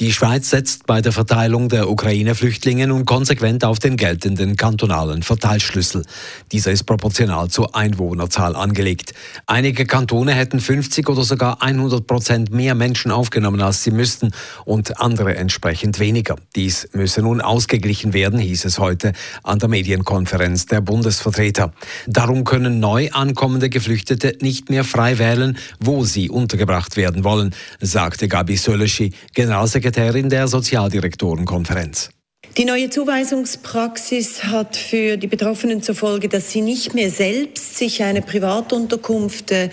Die Schweiz setzt bei der Verteilung der Ukraine-Flüchtlinge nun konsequent auf den geltenden kantonalen Verteilschlüssel. Dieser ist proportional zur Einwohnerzahl angelegt. Einige Kantone hätten 50 oder sogar 100 Prozent mehr Menschen aufgenommen, als sie müssten, und andere entsprechend weniger. Dies müsse nun ausgeglichen werden, hieß es heute an der Medienkonferenz der Bundesvertreter. Darum können neu ankommende Geflüchtete nicht mehr frei wählen, wo sie untergebracht werden wollen, sagte Gabi Söleschi, Generalsekretär Sekretärin der Sozialdirektorenkonferenz. Die neue Zuweisungspraxis hat für die Betroffenen zur Folge, dass sie nicht mehr selbst sich eine Privatunterkunft äh,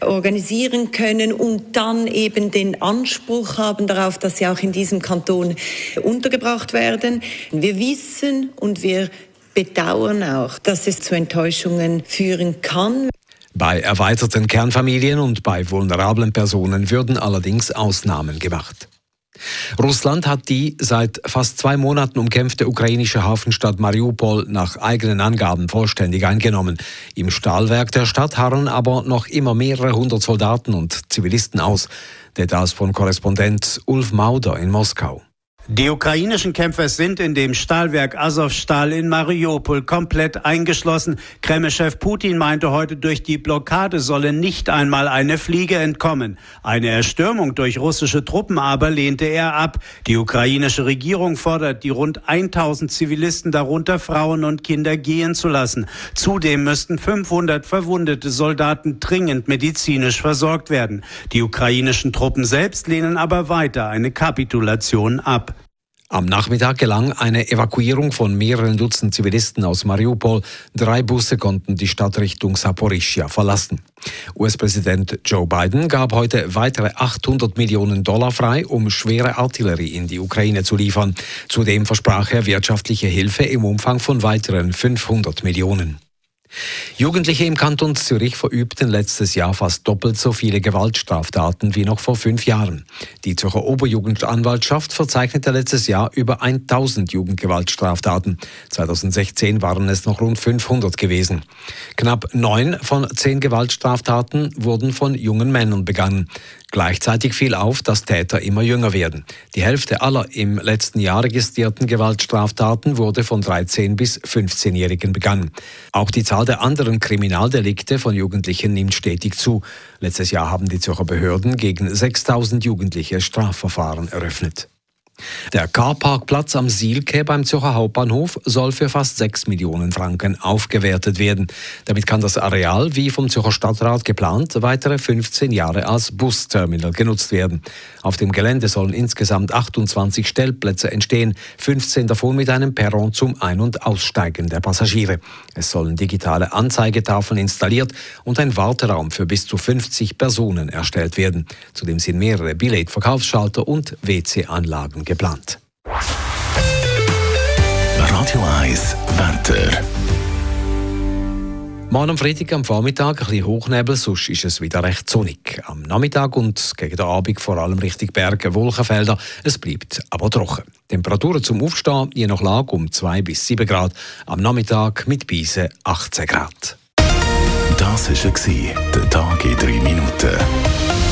organisieren können und dann eben den Anspruch haben darauf, dass sie auch in diesem Kanton untergebracht werden. Wir wissen und wir bedauern auch, dass es zu Enttäuschungen führen kann. Bei erweiterten Kernfamilien und bei vulnerablen Personen würden allerdings Ausnahmen gemacht. Russland hat die seit fast zwei Monaten umkämpfte ukrainische Hafenstadt Mariupol nach eigenen Angaben vollständig eingenommen. Im Stahlwerk der Stadt harren aber noch immer mehrere hundert Soldaten und Zivilisten aus. Details von Korrespondent Ulf Mauder in Moskau. Die ukrainischen Kämpfer sind in dem Stahlwerk Azovstal in Mariupol komplett eingeschlossen. Kremlchef Putin meinte heute, durch die Blockade solle nicht einmal eine Fliege entkommen. Eine Erstürmung durch russische Truppen aber lehnte er ab. Die ukrainische Regierung fordert, die rund 1000 Zivilisten, darunter Frauen und Kinder, gehen zu lassen. Zudem müssten 500 verwundete Soldaten dringend medizinisch versorgt werden. Die ukrainischen Truppen selbst lehnen aber weiter eine Kapitulation ab. Am Nachmittag gelang eine Evakuierung von mehreren Dutzend Zivilisten aus Mariupol. Drei Busse konnten die Stadt Richtung Saporischia verlassen. US-Präsident Joe Biden gab heute weitere 800 Millionen Dollar frei, um schwere Artillerie in die Ukraine zu liefern. Zudem versprach er wirtschaftliche Hilfe im Umfang von weiteren 500 Millionen. Jugendliche im Kanton Zürich verübten letztes Jahr fast doppelt so viele Gewaltstraftaten wie noch vor fünf Jahren. Die Zürcher Oberjugendanwaltschaft verzeichnete letztes Jahr über 1000 Jugendgewaltstraftaten. 2016 waren es noch rund 500 gewesen. Knapp neun von zehn Gewaltstraftaten wurden von jungen Männern begangen. Gleichzeitig fiel auf, dass Täter immer jünger werden. Die Hälfte aller im letzten Jahr registrierten Gewaltstraftaten wurde von 13 bis 15-Jährigen begangen. Auch die Zahl der anderen Kriminaldelikte von Jugendlichen nimmt stetig zu. Letztes Jahr haben die Zürcher Behörden gegen 6000 Jugendliche Strafverfahren eröffnet. Der Carparkplatz am Sielke beim Zürcher Hauptbahnhof soll für fast 6 Millionen Franken aufgewertet werden. Damit kann das Areal, wie vom Zürcher Stadtrat geplant, weitere 15 Jahre als Busterminal genutzt werden. Auf dem Gelände sollen insgesamt 28 Stellplätze entstehen, 15 davon mit einem Perron zum Ein- und Aussteigen der Passagiere. Es sollen digitale Anzeigetafeln installiert und ein Warteraum für bis zu 50 Personen erstellt werden. Zudem sind mehrere Billetverkaufsschalter und WC-Anlagen geplant. Radio 1 Wetter. Morgen am Freitag am Vormittag ein bisschen Hochnebel, sonst ist es wieder recht sonnig. Am Nachmittag und gegen den Abend vor allem Richtung Berge, Wolkenfelder. Es bleibt aber trocken. Temperaturen zum Aufstehen je nach Lage um 2 bis 7 Grad. Am Nachmittag mit Beise 18 Grad. Das war der Tag in 3 Minuten.